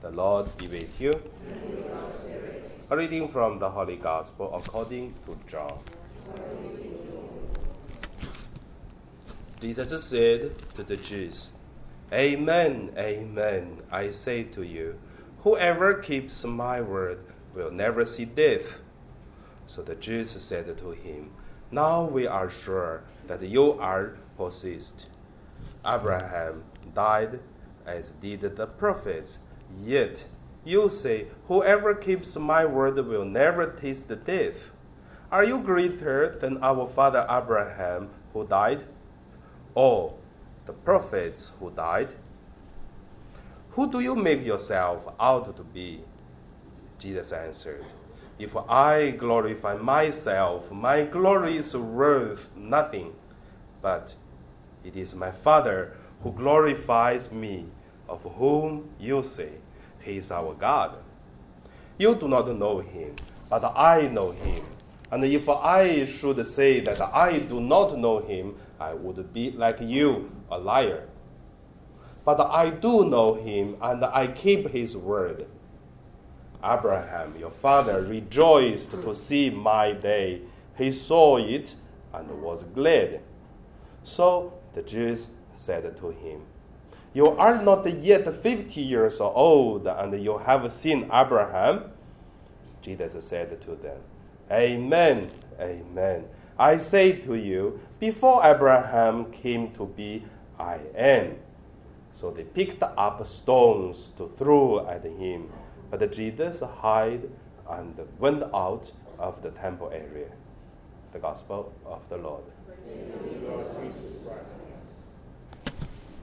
The Lord be with you. A reading from the Holy Gospel according to John. Jesus said to the Jews, Amen, amen, I say to you, whoever keeps my word will never see death. So the Jews said to him, Now we are sure that you are possessed. Abraham died as did the prophets. Yet you say, Whoever keeps my word will never taste death. Are you greater than our father Abraham who died? Or the prophets who died? Who do you make yourself out to be? Jesus answered, If I glorify myself, my glory is worth nothing, but it is my Father who glorifies me, of whom you say, He is our God. You do not know him, but I know him. And if I should say that I do not know him, I would be like you, a liar. But I do know him, and I keep his word. Abraham, your father, rejoiced to see my day. He saw it and was glad. So the Jews said to him, You are not yet fifty years old, and you have seen Abraham? Jesus said to them, Amen, amen. I say to you, before Abraham came to be, I am. So they picked up stones to throw at him, but Jesus hid and went out of the temple area. The Gospel of the Lord.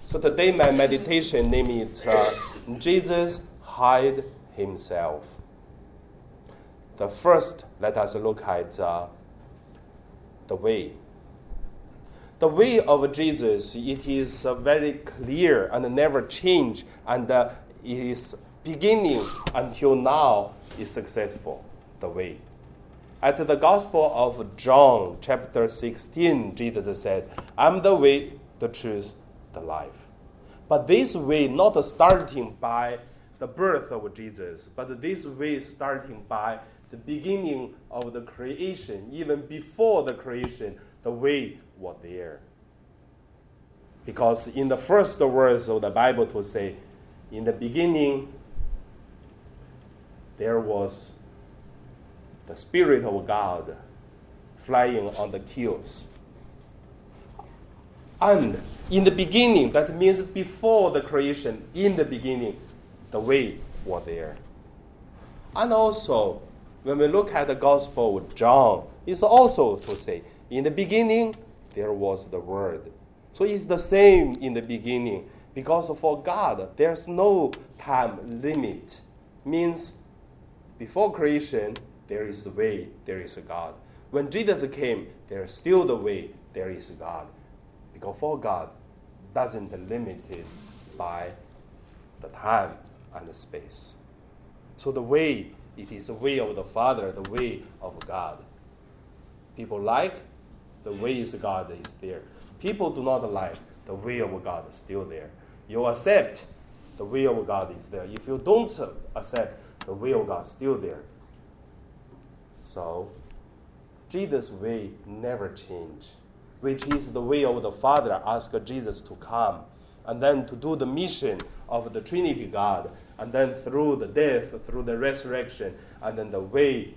So today my meditation name is uh, Jesus hide himself. The first, let us look at uh, the way. The way of Jesus, it is uh, very clear and never change, and uh, is beginning until now is successful. The way. At the Gospel of John, chapter 16, Jesus said, I'm the way, the truth, the life. But this way not starting by the birth of Jesus, but this way starting by the beginning of the creation, even before the creation, the way was there. Because in the first verse of the Bible to say, in the beginning there was the Spirit of God flying on the hills. And in the beginning, that means before the creation, in the beginning, the way was there. And also, when we look at the Gospel of John, it's also to say, in the beginning, there was the Word. So it's the same in the beginning. Because for God, there's no time limit. Means before creation, there is a way, there is God. When Jesus came, there is still the way, there is God. Because for God doesn't limit it by the time and the space. So the way, it is the way of the Father, the way of God. People like, the way is God is there. People do not like, the way of God is still there. You accept, the way of God is there. If you don't accept, the way of God is still there. So, Jesus' way never change, which is the way of the Father ask Jesus to come and then to do the mission of the Trinity God, and then through the death, through the resurrection, and then the way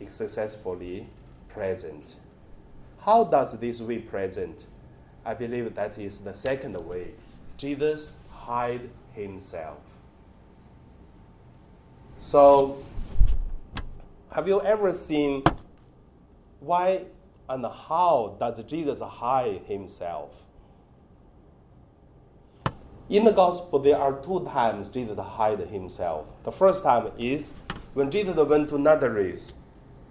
is successfully present. How does this way present? I believe that is the second way. Jesus hide himself. So, have you ever seen why and how does Jesus hide himself? In the gospel, there are two times Jesus hide himself. The first time is when Jesus went to Nazareth,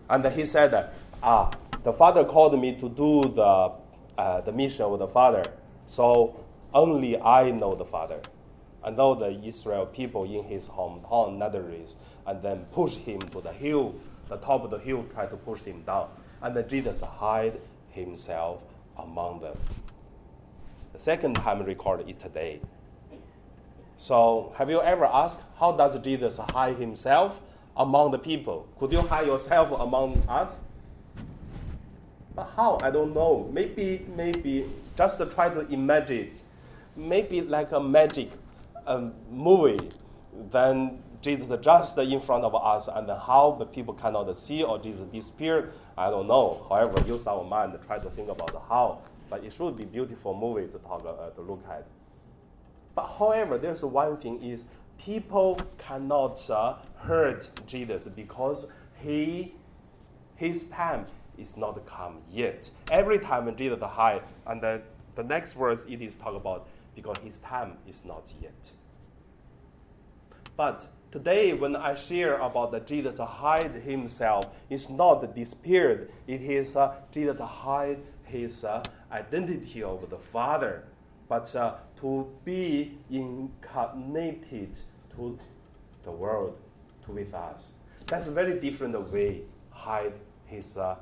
and he said, "Ah, the Father called me to do the uh, the mission of the Father, so only I know the Father." And all the Israel people in his hometown Nazareth, and then push him to the hill, the top of the hill, try to push him down, and Jesus hide himself among them. The second time recorded is today. So, have you ever asked how does Jesus hide himself among the people? Could you hide yourself among us? But how? I don't know. Maybe, maybe just try to imagine. Maybe like a magic um, movie. Then Jesus just in front of us, and how the people cannot see or Jesus disappeared. I don't know. However, use our mind try to think about how. But it should be beautiful movie to talk uh, to look at. But however, there's one thing is people cannot uh, hurt Jesus because he his time is not come yet. Every time Jesus hide, and then the next verse it is talk about because his time is not yet. But today, when I share about the Jesus hide himself, it's not disappeared. It is uh, Jesus hide his uh, identity of the Father, but uh, to be incarnated to the world, to with us. That's a very different way hide his uh,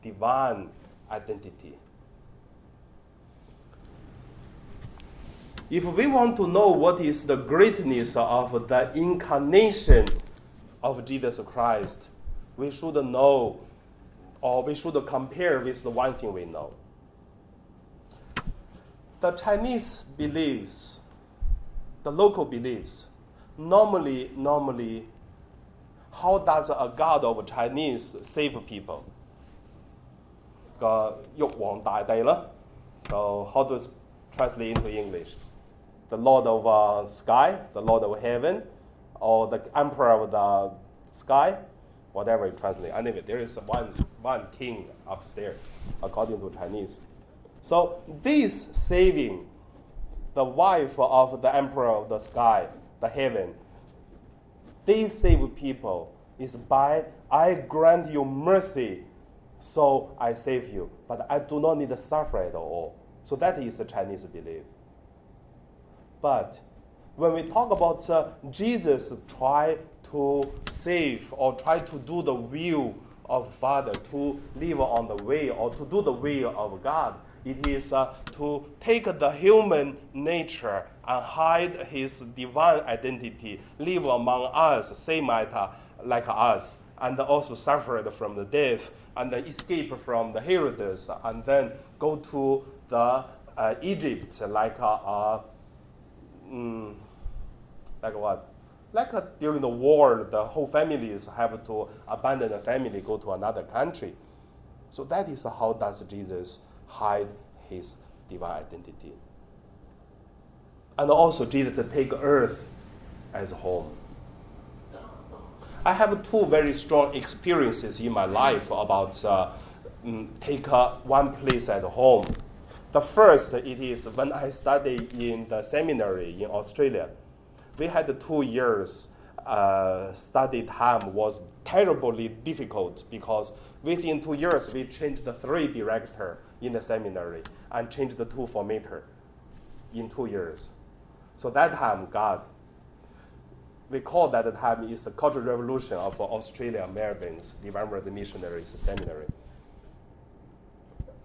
divine identity. If we want to know what is the greatness of the incarnation of Jesus Christ, we should know or we should compare with the one thing we know. The Chinese beliefs, the local beliefs, normally, normally, how does a God of Chinese save people? 个玉皇大帝啦。So how to translate into English? The Lord of uh, sky, the Lord of heaven, or the Emperor of the sky, whatever you translate. Anyway, there is one one king upstairs, according to Chinese. So this saving the wife of the emperor of the sky, the heaven, they save people is by I grant you mercy so I save you. But I do not need to suffer at all. So that is the Chinese belief. But when we talk about uh, Jesus try to save or try to do the will of Father, to live on the way or to do the will of God, it is uh, to take the human nature and hide his divine identity, live among us, same matter like us, and also suffered from the death and escape from the Herodes, and then go to the uh, Egypt, like a, uh, mm, like what? Like uh, during the war, the whole families have to abandon the family, go to another country. So that is how does Jesus hide his divine identity. And also Jesus take earth as home. I have two very strong experiences in my life about uh, mm, take uh, one place at home. The first it is when I studied in the seminary in Australia. We had two years uh, study time was terribly difficult because within two years we changed the three director in the seminary and changed the two formator in two years. So that time God we call that time is the Cultural Revolution of Australia Melbourne's Word Missionaries Seminary.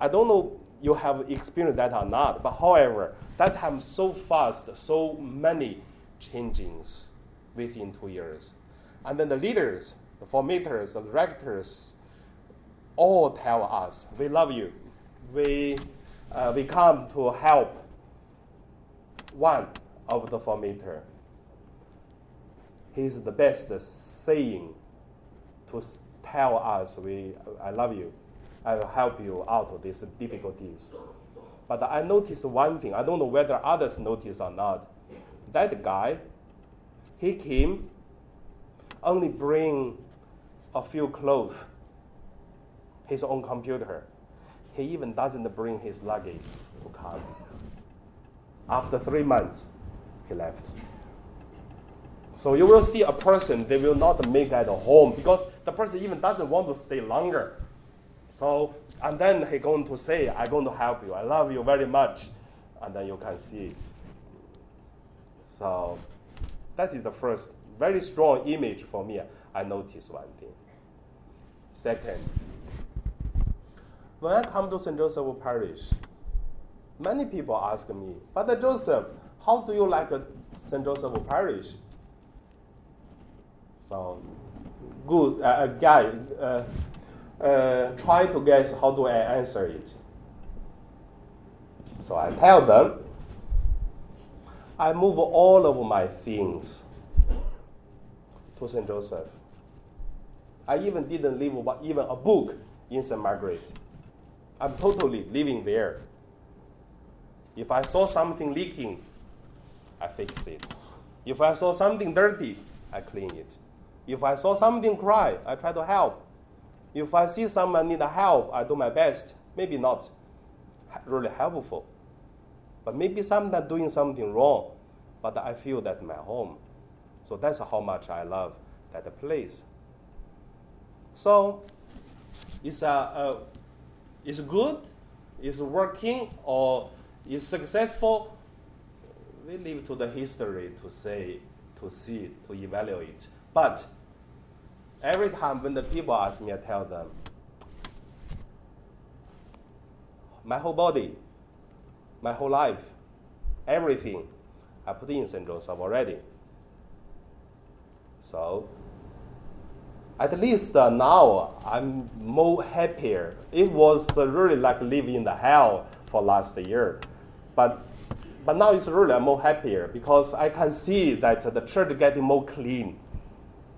I don't know you have experienced that or not, but however, that time so fast, so many changings within two years. And then the leaders, the formators, the directors, all tell us, we love you. We, uh, we come to help one of the formator he's the best saying to tell us, we, I love you. I will help you out of these difficulties. But I noticed one thing. I don't know whether others notice or not. That guy, he came, only bring a few clothes, his own computer. He even doesn't bring his luggage to come. After three months, he left. So you will see a person, they will not make at home because the person even doesn't want to stay longer. So, and then he going to say, I'm going to help you. I love you very much. And then you can see. So that is the first very strong image for me. I noticed one thing. Second, when I come to St. Joseph Parish, many people ask me, Father Joseph, how do you like St. Joseph Parish. So, good uh, guy, uh, uh, try to guess how do I answer it. So I tell them, I move all of my things to St. Joseph. I even didn't leave even a book in St. Margaret. I'm totally living there. If I saw something leaking, I fix it. If I saw something dirty, I clean it. If I saw something cry, I try to help. If I see someone need help, I do my best. Maybe not really helpful, but maybe someone doing something wrong, but I feel that my home. So that's how much I love that place. So it's a, a it's good, it's working, or is successful. We leave to the history to say, to see, to evaluate. But every time when the people ask me, I tell them, my whole body, my whole life, everything, I put in St. Joseph already. So at least uh, now I'm more happier. It was uh, really like living in the hell for last year, but but now it's really more happier because I can see that the church getting more clean,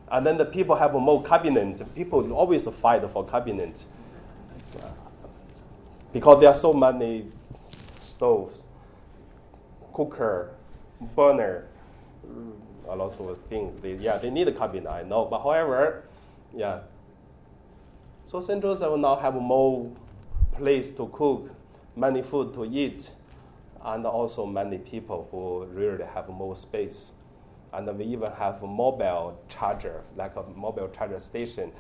and then the people have a more cabinet. People always fight for cabinet because there are so many stoves, cooker, burner, a lot of things. They, yeah, they need a cabinet, I know. But however, yeah. So St. Joseph now have more place to cook, many food to eat, and also many people who really have more space. And we even have a mobile charger, like a mobile charger station,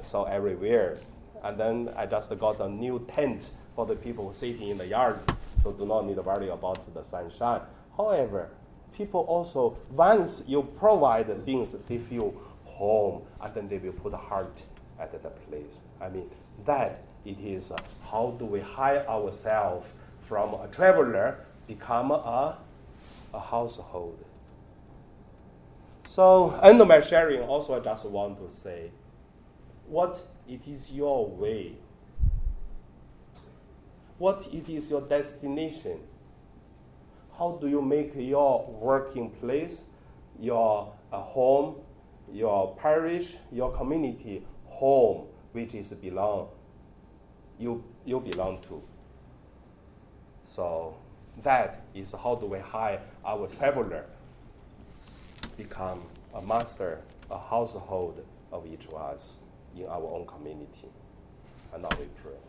so everywhere. And then I just got a new tent for the people sitting in the yard, so do not need to worry about the sunshine. However, people also, once you provide things, they feel home, and then they will put heart at the place. I mean, that it is uh, how do we hide ourselves from a traveler become a, a household. So, end of my sharing, also I just want to say, what it is your way, what it is your destination. How do you make your working place, your uh, home, your parish, your community, home, which is belong, you, you belong to. So that is how do we hire our traveler become a master, a household of each of us in our own community. And now we pray.